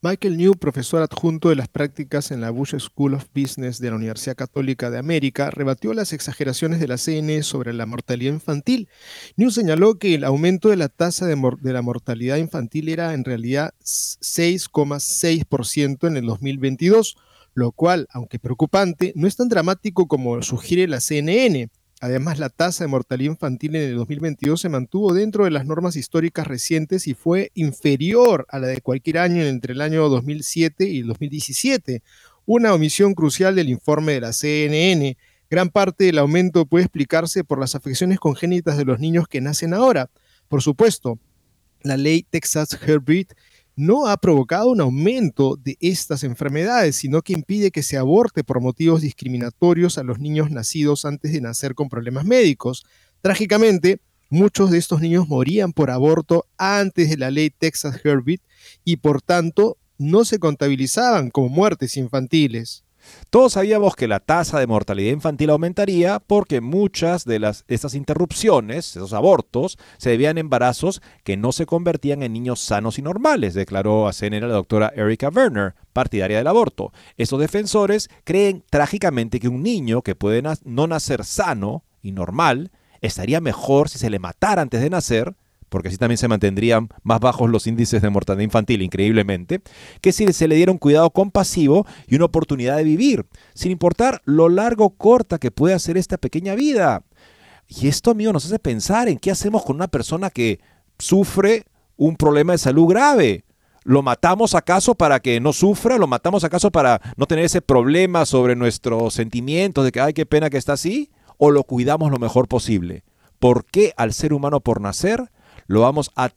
Michael New, profesor adjunto de las prácticas en la Bush School of Business de la Universidad Católica de América, rebatió las exageraciones de la CNE sobre la mortalidad infantil. New señaló que el aumento de la tasa de, de la mortalidad infantil era en realidad 6,6% en el 2022, lo cual, aunque preocupante, no es tan dramático como sugiere la CNN. Además, la tasa de mortalidad infantil en el 2022 se mantuvo dentro de las normas históricas recientes y fue inferior a la de cualquier año entre el año 2007 y el 2017, una omisión crucial del informe de la CNN. Gran parte del aumento puede explicarse por las afecciones congénitas de los niños que nacen ahora. Por supuesto, la ley Texas Heartbeat no ha provocado un aumento de estas enfermedades, sino que impide que se aborte por motivos discriminatorios a los niños nacidos antes de nacer con problemas médicos. Trágicamente, muchos de estos niños morían por aborto antes de la ley Texas Heartbeat y por tanto no se contabilizaban como muertes infantiles. Todos sabíamos que la tasa de mortalidad infantil aumentaría porque muchas de las, estas interrupciones, esos abortos, se debían a embarazos que no se convertían en niños sanos y normales, declaró a CNN la doctora Erika Werner, partidaria del aborto. Estos defensores creen trágicamente que un niño que puede no nacer sano y normal estaría mejor si se le matara antes de nacer porque así también se mantendrían más bajos los índices de mortalidad infantil, increíblemente, que si se le diera un cuidado compasivo y una oportunidad de vivir, sin importar lo largo o corta que pueda ser esta pequeña vida. Y esto, amigo, nos hace pensar en qué hacemos con una persona que sufre un problema de salud grave. ¿Lo matamos acaso para que no sufra? ¿Lo matamos acaso para no tener ese problema sobre nuestros sentimientos de que, ay, qué pena que está así? ¿O lo cuidamos lo mejor posible? ¿Por qué al ser humano por nacer lo vamos a,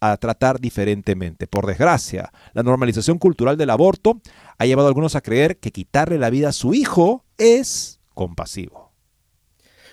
a tratar diferentemente. Por desgracia, la normalización cultural del aborto ha llevado a algunos a creer que quitarle la vida a su hijo es compasivo.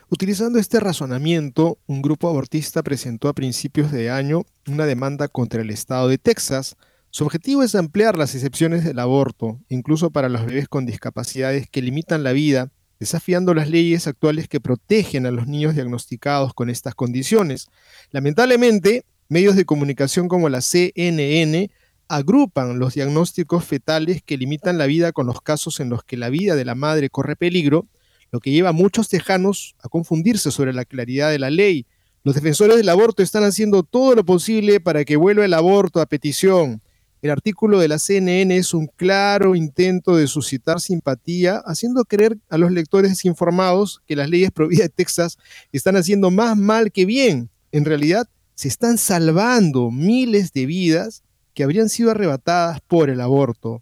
Utilizando este razonamiento, un grupo abortista presentó a principios de año una demanda contra el estado de Texas. Su objetivo es ampliar las excepciones del aborto, incluso para los bebés con discapacidades que limitan la vida desafiando las leyes actuales que protegen a los niños diagnosticados con estas condiciones. Lamentablemente, medios de comunicación como la CNN agrupan los diagnósticos fetales que limitan la vida con los casos en los que la vida de la madre corre peligro, lo que lleva a muchos tejanos a confundirse sobre la claridad de la ley. Los defensores del aborto están haciendo todo lo posible para que vuelva el aborto a petición, el artículo de la CNN es un claro intento de suscitar simpatía, haciendo creer a los lectores desinformados que las leyes prohibidas de Texas están haciendo más mal que bien. En realidad, se están salvando miles de vidas que habrían sido arrebatadas por el aborto.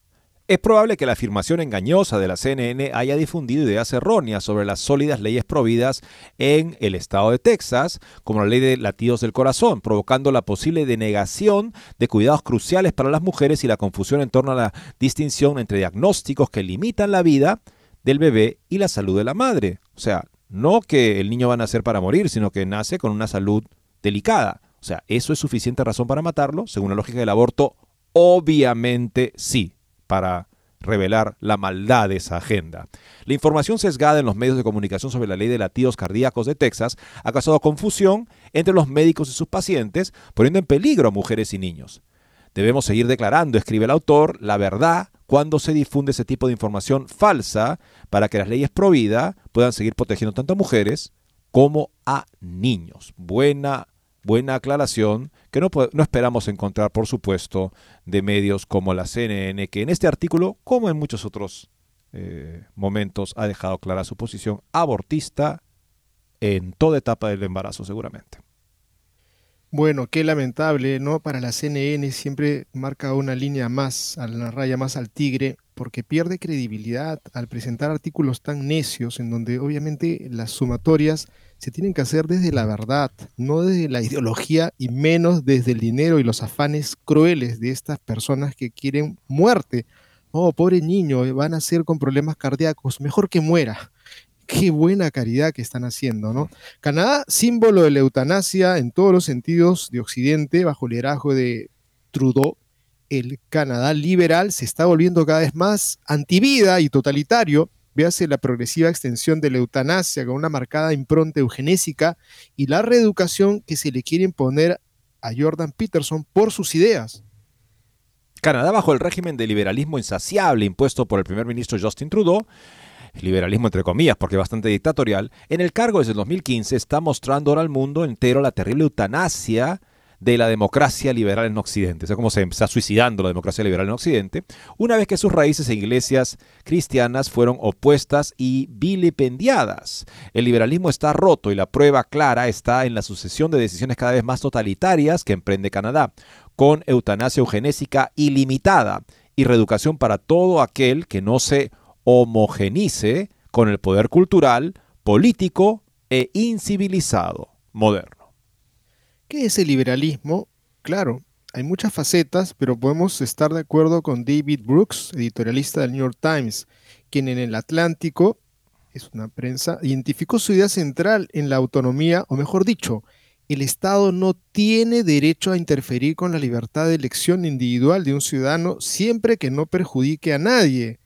Es probable que la afirmación engañosa de la CNN haya difundido ideas erróneas sobre las sólidas leyes prohibidas en el estado de Texas, como la ley de latidos del corazón, provocando la posible denegación de cuidados cruciales para las mujeres y la confusión en torno a la distinción entre diagnósticos que limitan la vida del bebé y la salud de la madre. O sea, no que el niño va a nacer para morir, sino que nace con una salud delicada. O sea, ¿eso es suficiente razón para matarlo? Según la lógica del aborto, obviamente sí para revelar la maldad de esa agenda. La información sesgada en los medios de comunicación sobre la ley de latidos cardíacos de Texas ha causado confusión entre los médicos y sus pacientes, poniendo en peligro a mujeres y niños. Debemos seguir declarando, escribe el autor, la verdad cuando se difunde ese tipo de información falsa para que las leyes pro puedan seguir protegiendo tanto a mujeres como a niños. Buena buena aclaración que no, no, esperamos encontrar, por supuesto, de medios como la CNN, que en este artículo, como en muchos otros eh, momentos, ha dejado clara su posición abortista en toda etapa del embarazo, seguramente. Bueno, qué lamentable, ¿no? Para la CNN siempre marca una línea más, a la raya más al tigre, porque pierde credibilidad al presentar artículos tan necios en donde obviamente las sumatorias se tienen que hacer desde la verdad, no desde la ideología y menos desde el dinero y los afanes crueles de estas personas que quieren muerte. Oh, pobre niño, van a ser con problemas cardíacos, mejor que muera. Qué buena caridad que están haciendo, ¿no? Canadá, símbolo de la eutanasia en todos los sentidos de Occidente, bajo el liderazgo de Trudeau, el Canadá liberal se está volviendo cada vez más antivida y totalitario. Véase la progresiva extensión de la eutanasia con una marcada impronta eugenésica y la reeducación que se le quiere imponer a Jordan Peterson por sus ideas. Canadá, bajo el régimen de liberalismo insaciable impuesto por el primer ministro Justin Trudeau, liberalismo entre comillas, porque bastante dictatorial, en el cargo desde el 2015 está mostrando ahora al mundo entero la terrible eutanasia de la democracia liberal en Occidente. O sea, cómo se está suicidando la democracia liberal en Occidente, una vez que sus raíces e iglesias cristianas fueron opuestas y vilipendiadas. El liberalismo está roto y la prueba clara está en la sucesión de decisiones cada vez más totalitarias que emprende Canadá, con eutanasia eugenésica ilimitada y reeducación para todo aquel que no se homogenice con el poder cultural, político e incivilizado moderno. ¿Qué es el liberalismo? Claro, hay muchas facetas, pero podemos estar de acuerdo con David Brooks, editorialista del New York Times, quien en el Atlántico, es una prensa, identificó su idea central en la autonomía, o mejor dicho, el Estado no tiene derecho a interferir con la libertad de elección individual de un ciudadano siempre que no perjudique a nadie.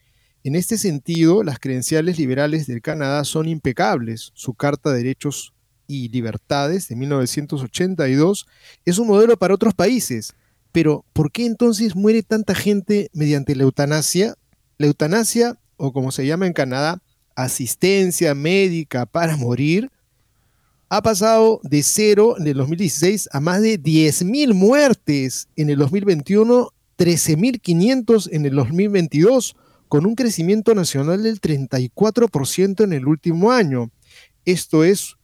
En este sentido, las credenciales liberales del Canadá son impecables. Su Carta de Derechos y Libertades de 1982 es un modelo para otros países. Pero, ¿por qué entonces muere tanta gente mediante la eutanasia? La eutanasia, o como se llama en Canadá, asistencia médica para morir, ha pasado de cero en el 2016 a más de 10.000 muertes en el 2021, 13.500 en el 2022, con un crecimiento nacional del 34% en el último año. Esto es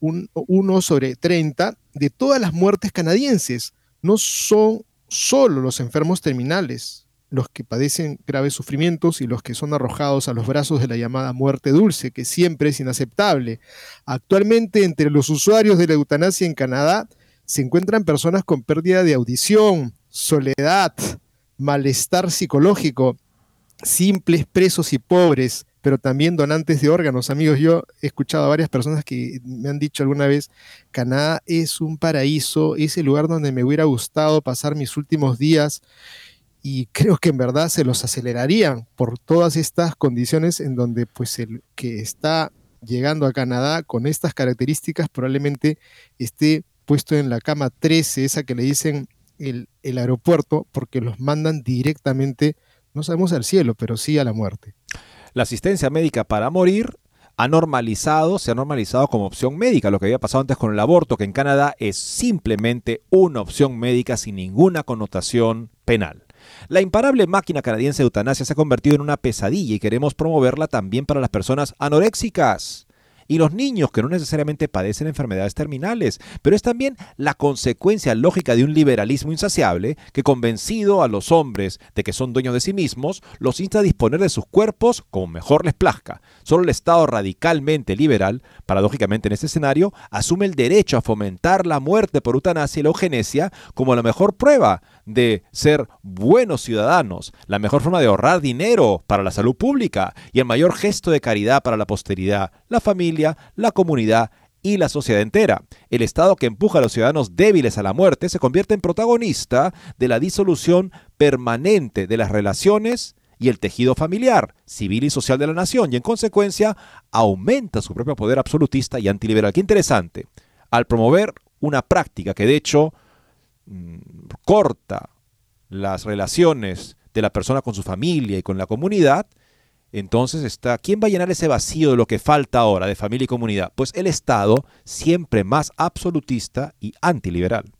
un 1 sobre 30 de todas las muertes canadienses. No son solo los enfermos terminales los que padecen graves sufrimientos y los que son arrojados a los brazos de la llamada muerte dulce, que siempre es inaceptable. Actualmente entre los usuarios de la eutanasia en Canadá se encuentran personas con pérdida de audición, soledad, malestar psicológico, simples presos y pobres, pero también donantes de órganos. Amigos, yo he escuchado a varias personas que me han dicho alguna vez, Canadá es un paraíso, es el lugar donde me hubiera gustado pasar mis últimos días y creo que en verdad se los acelerarían por todas estas condiciones en donde pues el que está llegando a Canadá con estas características probablemente esté puesto en la cama 13, esa que le dicen el, el aeropuerto, porque los mandan directamente, no sabemos al cielo, pero sí a la muerte. La asistencia médica para morir ha normalizado, se ha normalizado como opción médica, lo que había pasado antes con el aborto, que en Canadá es simplemente una opción médica sin ninguna connotación penal. La imparable máquina canadiense de eutanasia se ha convertido en una pesadilla y queremos promoverla también para las personas anoréxicas. Y los niños que no necesariamente padecen enfermedades terminales, pero es también la consecuencia lógica de un liberalismo insaciable que convencido a los hombres de que son dueños de sí mismos, los insta a disponer de sus cuerpos como mejor les plazca. Solo el Estado radicalmente liberal, paradójicamente en este escenario, asume el derecho a fomentar la muerte por eutanasia y la eugenesia como la mejor prueba de ser buenos ciudadanos, la mejor forma de ahorrar dinero para la salud pública y el mayor gesto de caridad para la posteridad, la familia, la comunidad y la sociedad entera. El Estado que empuja a los ciudadanos débiles a la muerte se convierte en protagonista de la disolución permanente de las relaciones y el tejido familiar, civil y social de la nación y en consecuencia aumenta su propio poder absolutista y antiliberal. Qué interesante. Al promover una práctica que de hecho mm, corta las relaciones de la persona con su familia y con la comunidad, entonces está, ¿quién va a llenar ese vacío de lo que falta ahora de familia y comunidad? Pues el Estado, siempre más absolutista y antiliberal.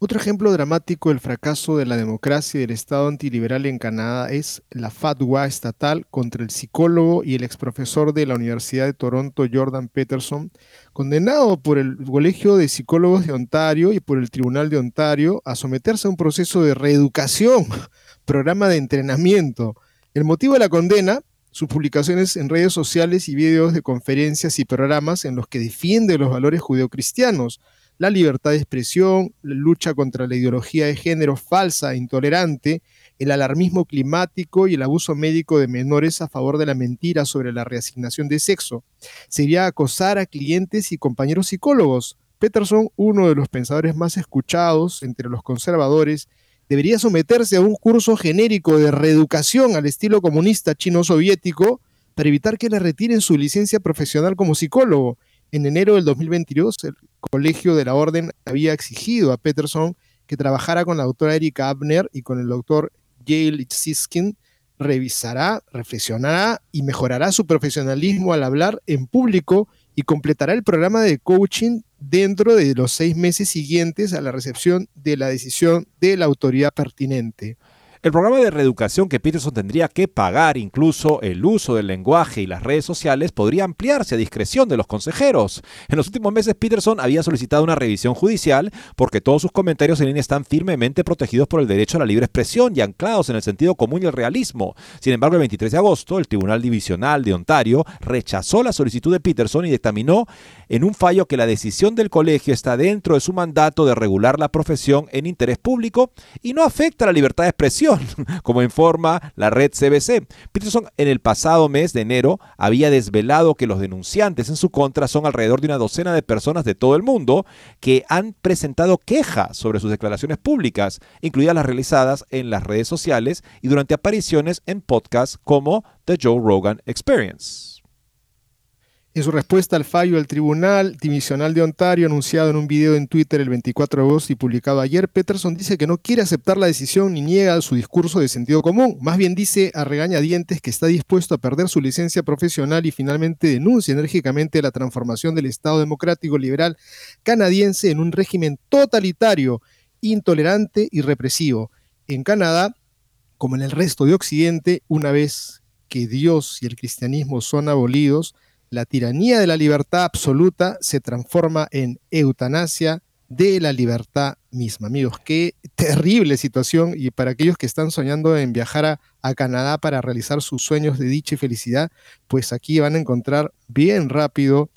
Otro ejemplo dramático del fracaso de la democracia y del Estado antiliberal en Canadá es la fatwa estatal contra el psicólogo y el exprofesor de la Universidad de Toronto, Jordan Peterson, condenado por el Colegio de Psicólogos de Ontario y por el Tribunal de Ontario a someterse a un proceso de reeducación, programa de entrenamiento. El motivo de la condena sus publicaciones en redes sociales y videos de conferencias y programas en los que defiende los valores judeocristianos, la libertad de expresión, la lucha contra la ideología de género falsa e intolerante, el alarmismo climático y el abuso médico de menores a favor de la mentira sobre la reasignación de sexo. Sería acosar a clientes y compañeros psicólogos. Peterson, uno de los pensadores más escuchados entre los conservadores, debería someterse a un curso genérico de reeducación al estilo comunista chino-soviético para evitar que le retiren su licencia profesional como psicólogo. En enero del 2022, el Colegio de la Orden había exigido a Peterson que trabajara con la doctora Erika Abner y con el doctor Gail Siskin, revisará, reflexionará y mejorará su profesionalismo al hablar en público y completará el programa de coaching dentro de los seis meses siguientes a la recepción de la decisión de la autoridad pertinente. El programa de reeducación que Peterson tendría que pagar, incluso el uso del lenguaje y las redes sociales, podría ampliarse a discreción de los consejeros. En los últimos meses, Peterson había solicitado una revisión judicial porque todos sus comentarios en línea están firmemente protegidos por el derecho a la libre expresión y anclados en el sentido común y el realismo. Sin embargo, el 23 de agosto, el Tribunal Divisional de Ontario rechazó la solicitud de Peterson y dictaminó en un fallo que la decisión del colegio está dentro de su mandato de regular la profesión en interés público y no afecta la libertad de expresión como informa la red CBC. Peterson en el pasado mes de enero había desvelado que los denunciantes en su contra son alrededor de una docena de personas de todo el mundo que han presentado quejas sobre sus declaraciones públicas, incluidas las realizadas en las redes sociales y durante apariciones en podcasts como The Joe Rogan Experience. En su respuesta al fallo del Tribunal Divisional de Ontario, anunciado en un video en Twitter el 24 de agosto y publicado ayer, Peterson dice que no quiere aceptar la decisión ni niega su discurso de sentido común. Más bien dice a regañadientes que está dispuesto a perder su licencia profesional y finalmente denuncia enérgicamente la transformación del Estado democrático liberal canadiense en un régimen totalitario, intolerante y represivo. En Canadá, como en el resto de Occidente, una vez que Dios y el cristianismo son abolidos, la tiranía de la libertad absoluta se transforma en eutanasia de la libertad misma. Amigos, qué terrible situación y para aquellos que están soñando en viajar a, Canadá para realizar sus sueños de dicha y felicidad, pues aquí van a encontrar bien rápido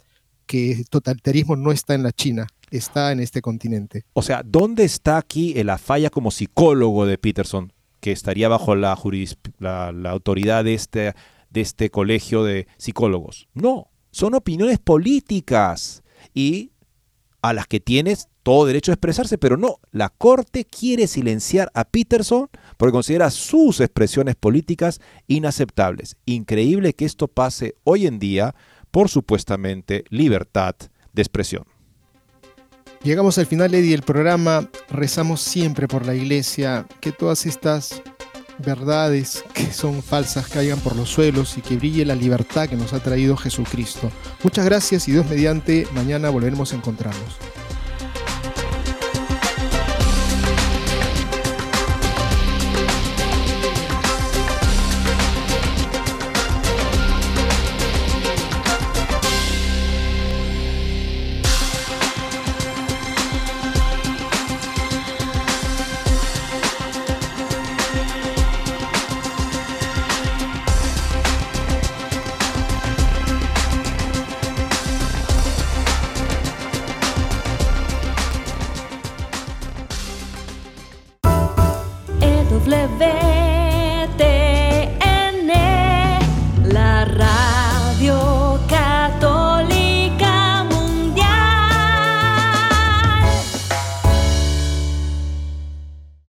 que totalitarismo no está en la China, está en este continente. O sea, ¿dónde está aquí la falla como psicólogo de Peterson, que estaría bajo la, la, la autoridad de este de este colegio de psicólogos. No, son opiniones políticas y a las que tienes todo derecho a expresarse, pero no, la Corte quiere silenciar a Peterson porque considera sus expresiones políticas inaceptables. Increíble que esto pase hoy en día por supuestamente libertad de expresión. Llegamos al final, Eddie, del programa. Rezamos siempre por la iglesia, que todas estas verdades que son falsas caigan por los suelos y que brille la libertad que nos ha traído Jesucristo. Muchas gracias y Dios mediante, mañana volveremos a encontrarnos.